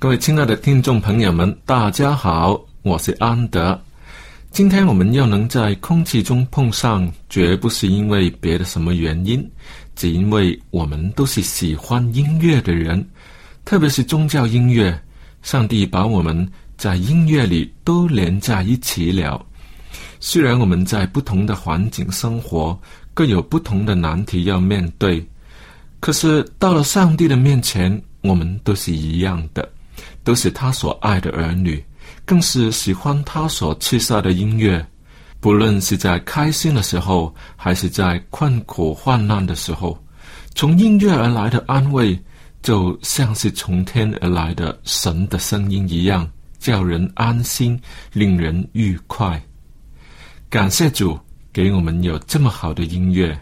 各位亲爱的听众朋友们，大家好，我是安德。今天我们要能在空气中碰上，绝不是因为别的什么原因，只因为我们都是喜欢音乐的人，特别是宗教音乐。上帝把我们在音乐里都连在一起了。虽然我们在不同的环境生活，各有不同的难题要面对，可是到了上帝的面前，我们都是一样的。都是他所爱的儿女，更是喜欢他所赐下的音乐。不论是在开心的时候，还是在困苦患难的时候，从音乐而来的安慰，就像是从天而来的神的声音一样，叫人安心，令人愉快。感谢主给我们有这么好的音乐。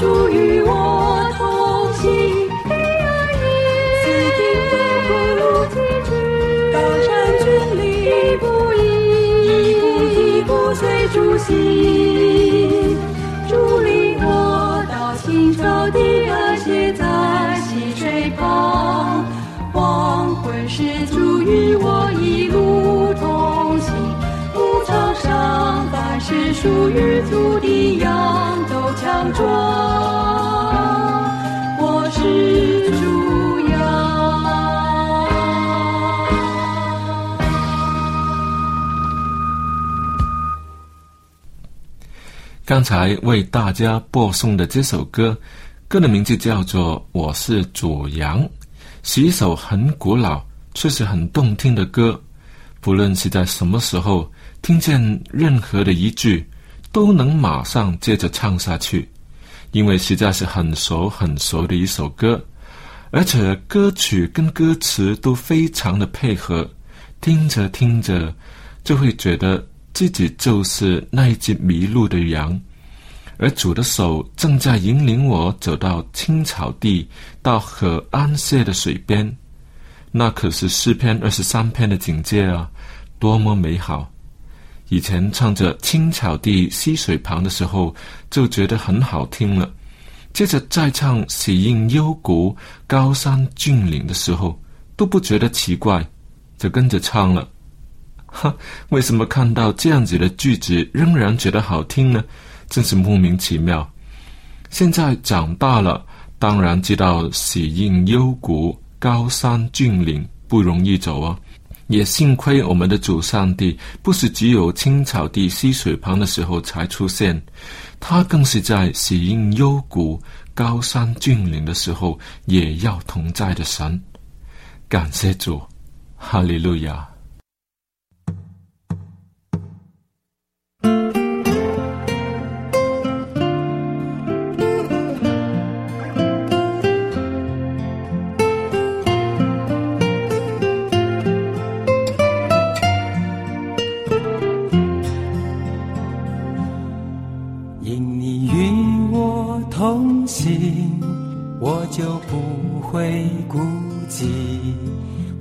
主与我同行，四境不路崎岖，高山峻岭一步一步一步随主行。主领我到青草地，而歇在溪水旁。黄昏时，主与我一路同行。牧场上，凡是属于主的羊。唱着我是主阳刚才为大家播送的这首歌歌的名字叫做我是主阳是一首很古老却是很动听的歌。不论是在什么时候听见任何的一句都能马上接着唱下去，因为实在是很熟很熟的一首歌，而且歌曲跟歌词都非常的配合，听着听着就会觉得。自己就是那一只迷路的羊，而主的手正在引领我走到青草地，到河安歇的水边。那可是诗篇二十三篇的境界啊，多么美好！以前唱着青草地溪水旁的时候，就觉得很好听了。接着再唱喜映幽谷高山峻岭的时候，都不觉得奇怪，就跟着唱了。哈，为什么看到这样子的句子仍然觉得好听呢？真是莫名其妙。现在长大了，当然知道喜映幽谷、高山峻岭不容易走啊。也幸亏我们的主上帝不是只有青草地溪水旁的时候才出现，他更是在喜映幽谷、高山峻岭的时候也要同在的神。感谢主，哈利路亚。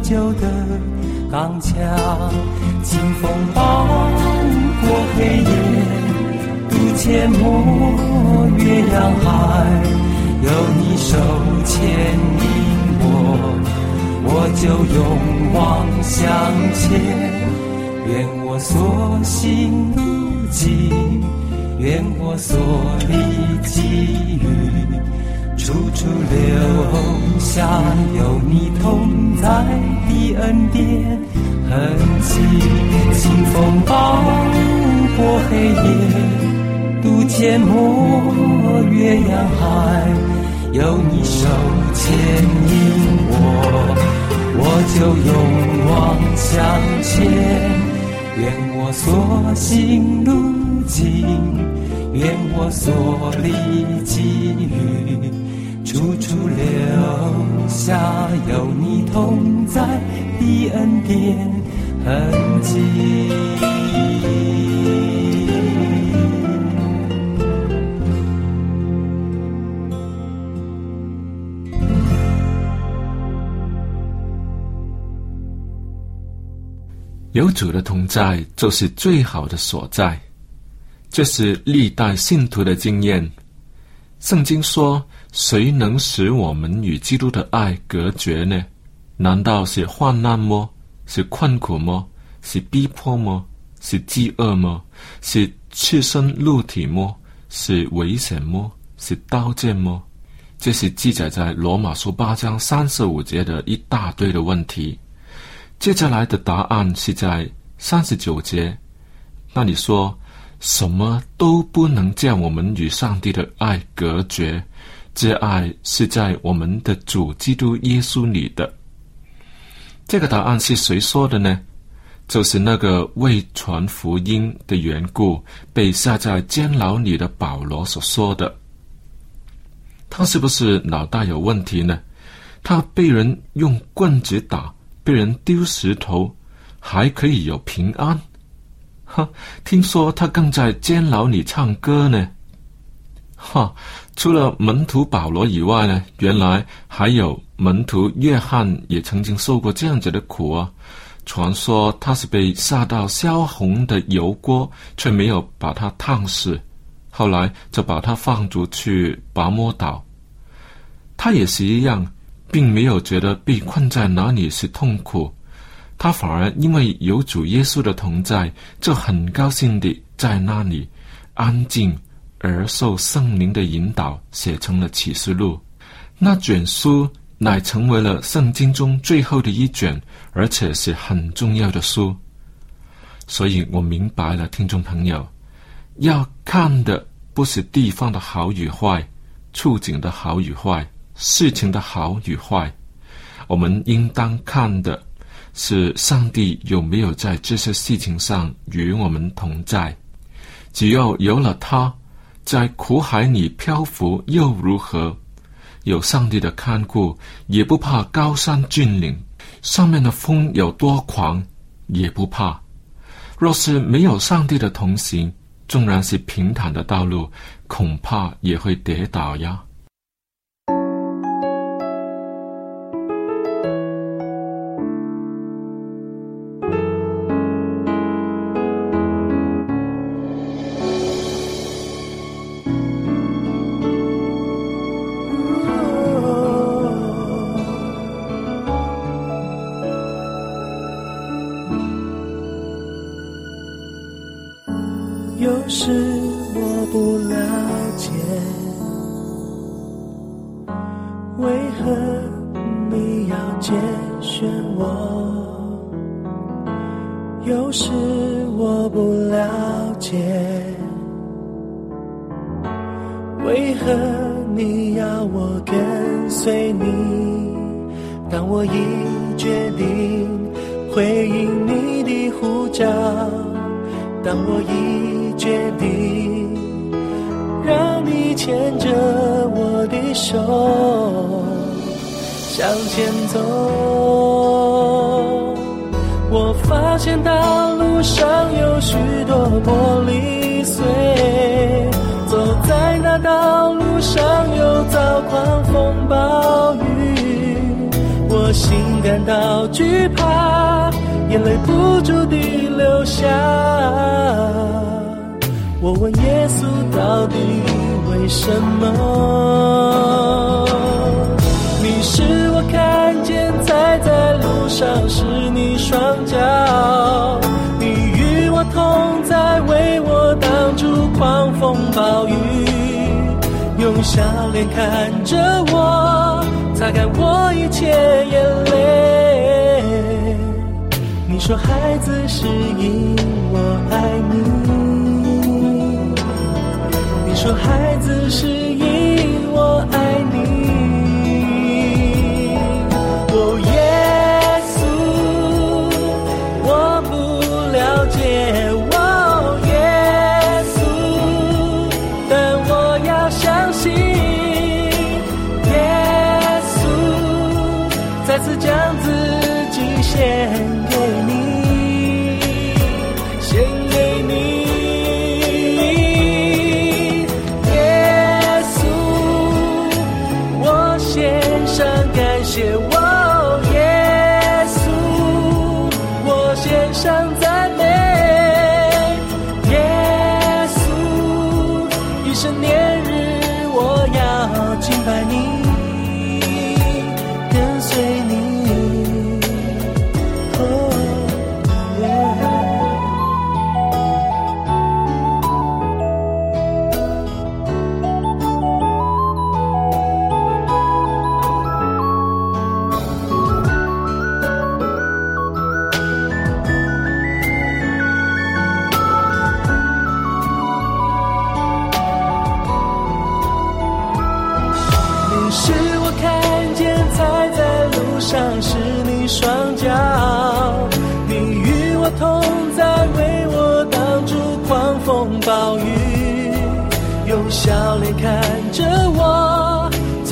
就得刚强，清风暴过黑夜，渡阡陌月亮海，有你手牵引我，我就勇往向前。愿我所行路径，愿我所立给予。处处留下有你同在的恩典痕迹，清风暴过黑夜，渡阡陌越洋海，有你手牵引我，我就勇往向前。愿我所行路，愿我所立给予处处留下有你同在的恩典痕迹有主的同在就是最好的所在。这是历代信徒的经验。圣经说：“谁能使我们与基督的爱隔绝呢？难道是患难么？是困苦么？是逼迫么？是饥饿么？是赤身露体么？是危险么？是刀剑么？”这是记载在罗马书八章三十五节的一大堆的问题。接下来的答案是在三十九节，那里说什么都不能将我们与上帝的爱隔绝，这爱是在我们的主基督耶稣里的。这个答案是谁说的呢？就是那个为传福音的缘故被下在监牢里的保罗所说的。他是不是脑袋有问题呢？他被人用棍子打。被人丢石头，还可以有平安？哈，听说他更在监牢里唱歌呢。哈，除了门徒保罗以外呢，原来还有门徒约翰也曾经受过这样子的苦啊。传说他是被下到烧红的油锅，却没有把他烫死，后来就把他放逐去拔摩岛。他也是一样。并没有觉得被困在哪里是痛苦，他反而因为有主耶稣的同在，就很高兴地在那里安静而受圣灵的引导，写成了启示录。那卷书乃成为了圣经中最后的一卷，而且是很重要的书。所以我明白了，听众朋友要看的不是地方的好与坏，处境的好与坏。事情的好与坏，我们应当看的是上帝有没有在这些事情上与我们同在。只要有了他，在苦海里漂浮又如何？有上帝的看顾，也不怕高山峻岭，上面的风有多狂，也不怕。若是没有上帝的同行，纵然是平坦的道路，恐怕也会跌倒呀。当我已决定回应你的呼叫，当我已决定让你牵着我的手向前走。我发现道路上有许多玻璃碎，走在那道路上又遭狂风暴雨。心感到惧怕，眼泪不住地流下。我问耶稣，到底为什么？你是我看见踩在路上是你双脚，你与我同在，为我挡住狂风暴雨，用笑脸看着我，擦干我一切眼泪。你说孩子是因我爱你，你说孩子是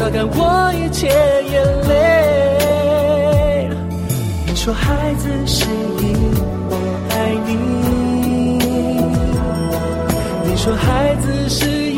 擦干我一切眼泪。你说孩子是因我爱你，你说孩子是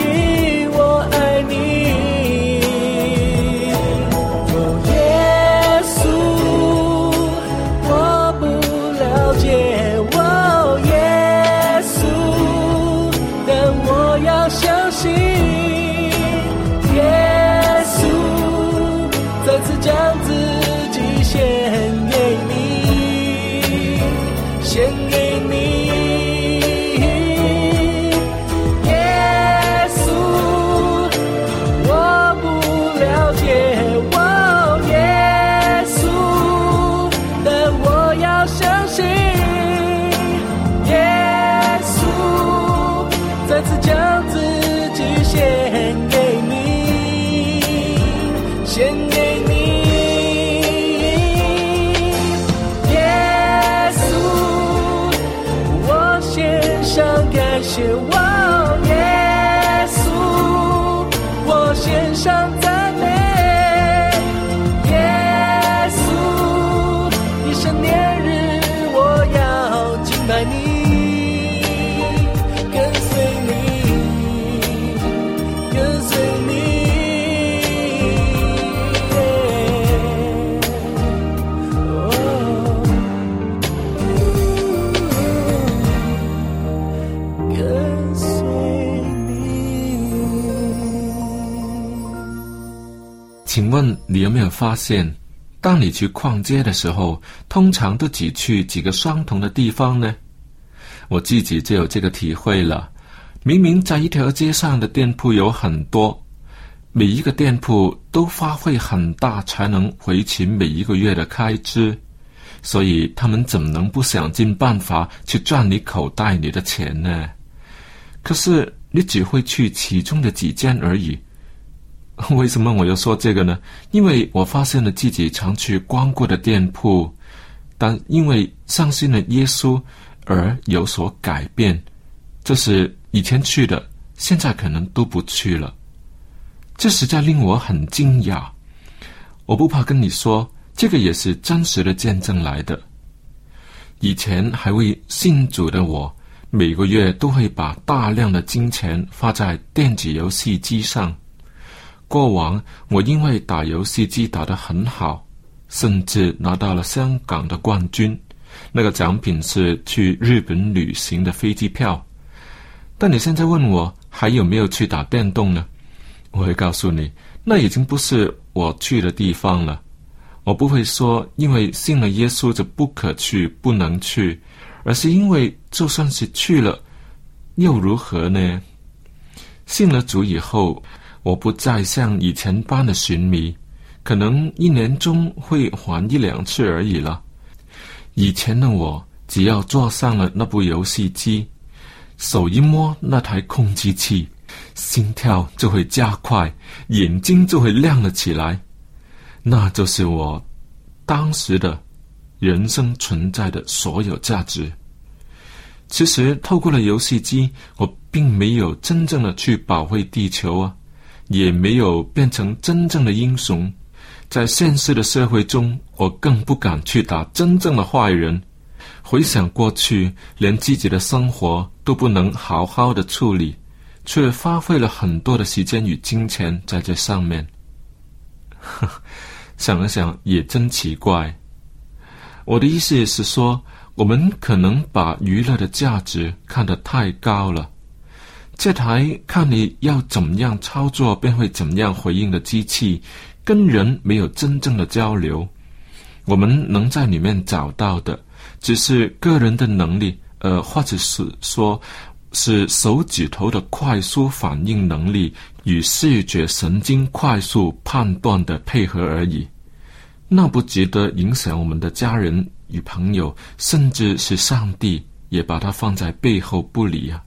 再次将自己献给你，献请问你有没有发现，当你去逛街的时候，通常都只去几个相同的地方呢？我自己就有这个体会了。明明在一条街上的店铺有很多，每一个店铺都花费很大才能维持每一个月的开支，所以他们怎么能不想尽办法去赚你口袋里的钱呢？可是你只会去其中的几间而已。为什么我要说这个呢？因为我发现了自己常去光顾的店铺，但因为相信了耶稣而有所改变，这是以前去的，现在可能都不去了。这实在令我很惊讶。我不怕跟你说，这个也是真实的见证来的。以前还未信主的我，每个月都会把大量的金钱花在电子游戏机上。过往我因为打游戏机打得很好，甚至拿到了香港的冠军，那个奖品是去日本旅行的飞机票。但你现在问我还有没有去打电动呢？我会告诉你，那已经不是我去的地方了。我不会说因为信了耶稣就不可去、不能去，而是因为就算是去了，又如何呢？信了主以后，我不再像以前般的寻迷，可能一年中会还一两次而已了。以前的我，只要坐上了那部游戏机，手一摸那台控制器，心跳就会加快，眼睛就会亮了起来。那就是我当时的人生存在的所有价值。其实，透过了游戏机，我并没有真正的去保卫地球啊，也没有变成真正的英雄。在现实的社会中，我更不敢去打真正的坏人。回想过去，连自己的生活都不能好好的处理，却花费了很多的时间与金钱在这上面。想了想，也真奇怪。我的意思是说，我们可能把娱乐的价值看得太高了。这台看你要怎么样操作便会怎么样回应的机器，跟人没有真正的交流。我们能在里面找到的，只是个人的能力，呃，或者是说，是手指头的快速反应能力与视觉神经快速判断的配合而已。那不值得影响我们的家人与朋友，甚至是上帝，也把它放在背后不理啊。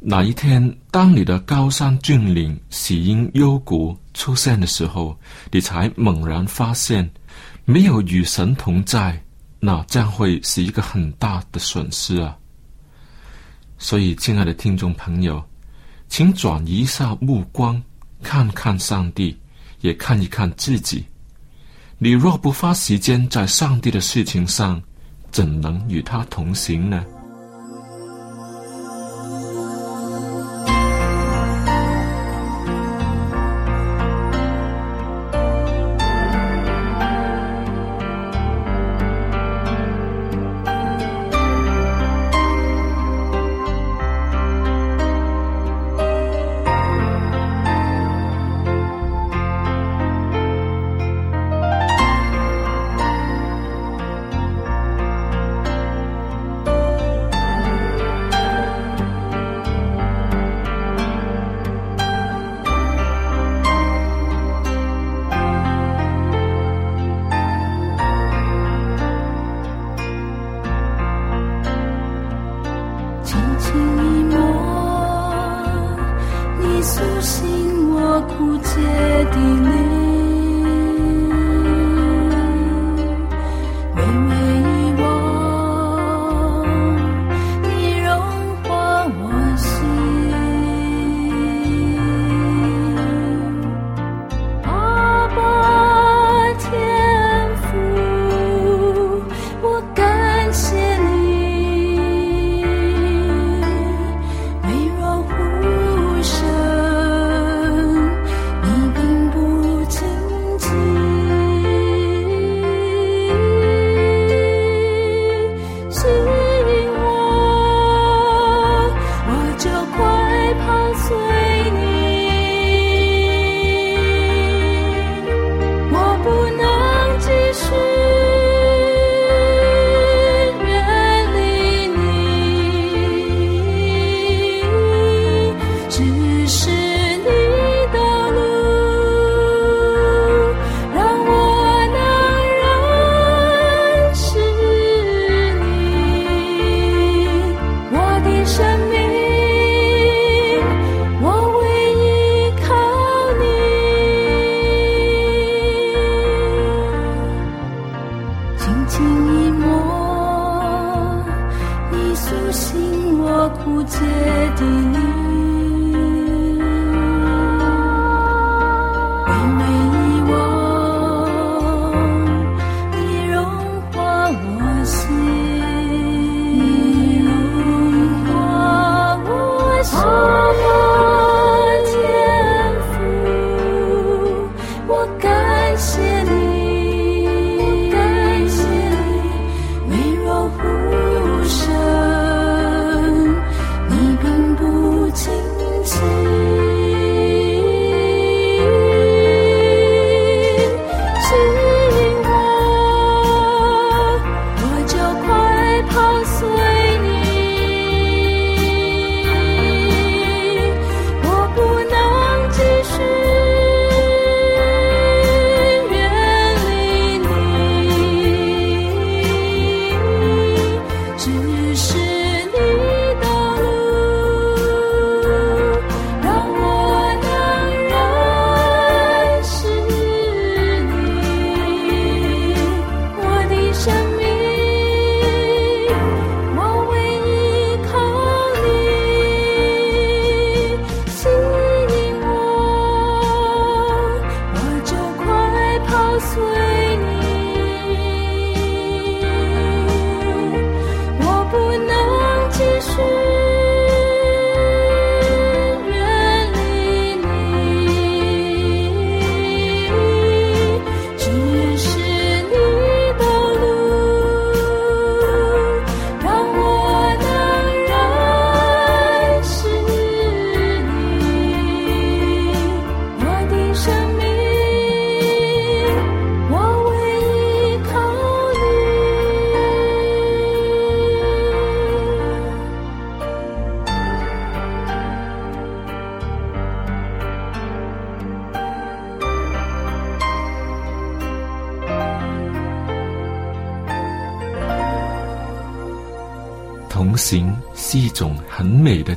哪一天，当你的高山峻岭、喜阴幽谷出现的时候，你才猛然发现，没有与神同在，那将会是一个很大的损失啊！所以，亲爱的听众朋友，请转移一下目光，看看上帝，也看一看自己。你若不花时间在上帝的事情上，怎能与他同行呢？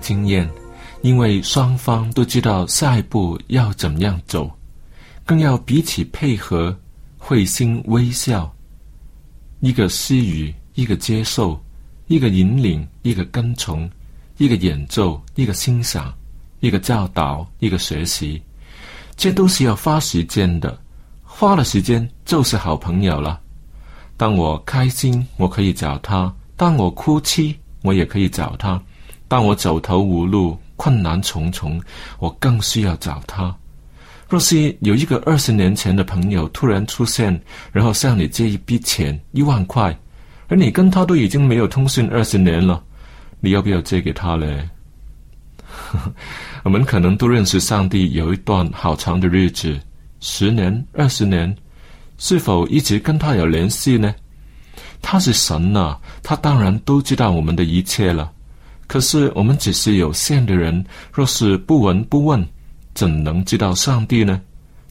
经验，因为双方都知道下一步要怎么样走，更要彼此配合，会心微笑。一个施予，一个接受，一个引领，一个跟从，一个演奏，一个欣赏，一个教导，一个学习，这都是要花时间的。花了时间就是好朋友了。当我开心，我可以找他；当我哭泣，我也可以找他；当我走投无路、困难重重，我更需要找他。若是有一个二十年前的朋友突然出现，然后向你借一笔钱一万块，而你跟他都已经没有通讯二十年了，你要不要借给他嘞？我们可能都认识上帝有一段好长的日子，十年、二十年。是否一直跟他有联系呢？他是神呐，他当然都知道我们的一切了。可是我们只是有限的人，若是不闻不问，怎能知道上帝呢？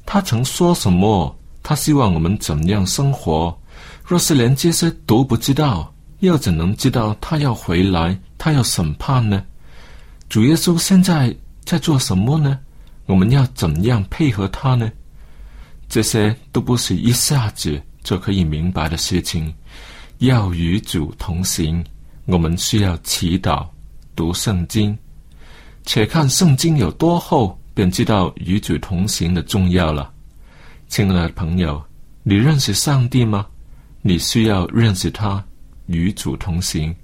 他曾说什么？他希望我们怎样生活？若是连这些都不知道，又怎能知道他要回来，他要审判呢？主耶稣现在在做什么呢？我们要怎样配合他呢？这些都不是一下子就可以明白的事情。要与主同行，我们需要祈祷、读圣经。且看圣经有多厚，便知道与主同行的重要了。亲爱的朋友，你认识上帝吗？你需要认识他，与主同行。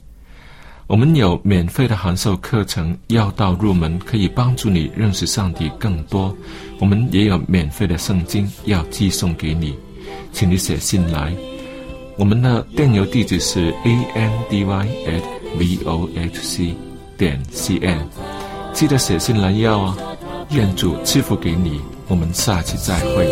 我们有免费的函授课程《要道入门》，可以帮助你认识上帝更多。我们也有免费的圣经要寄送给你，请你写信来。我们的电邮地址是 a n d y at v o h c 点 cn 记得写信来要哦，愿主赐福给你。我们下期再会。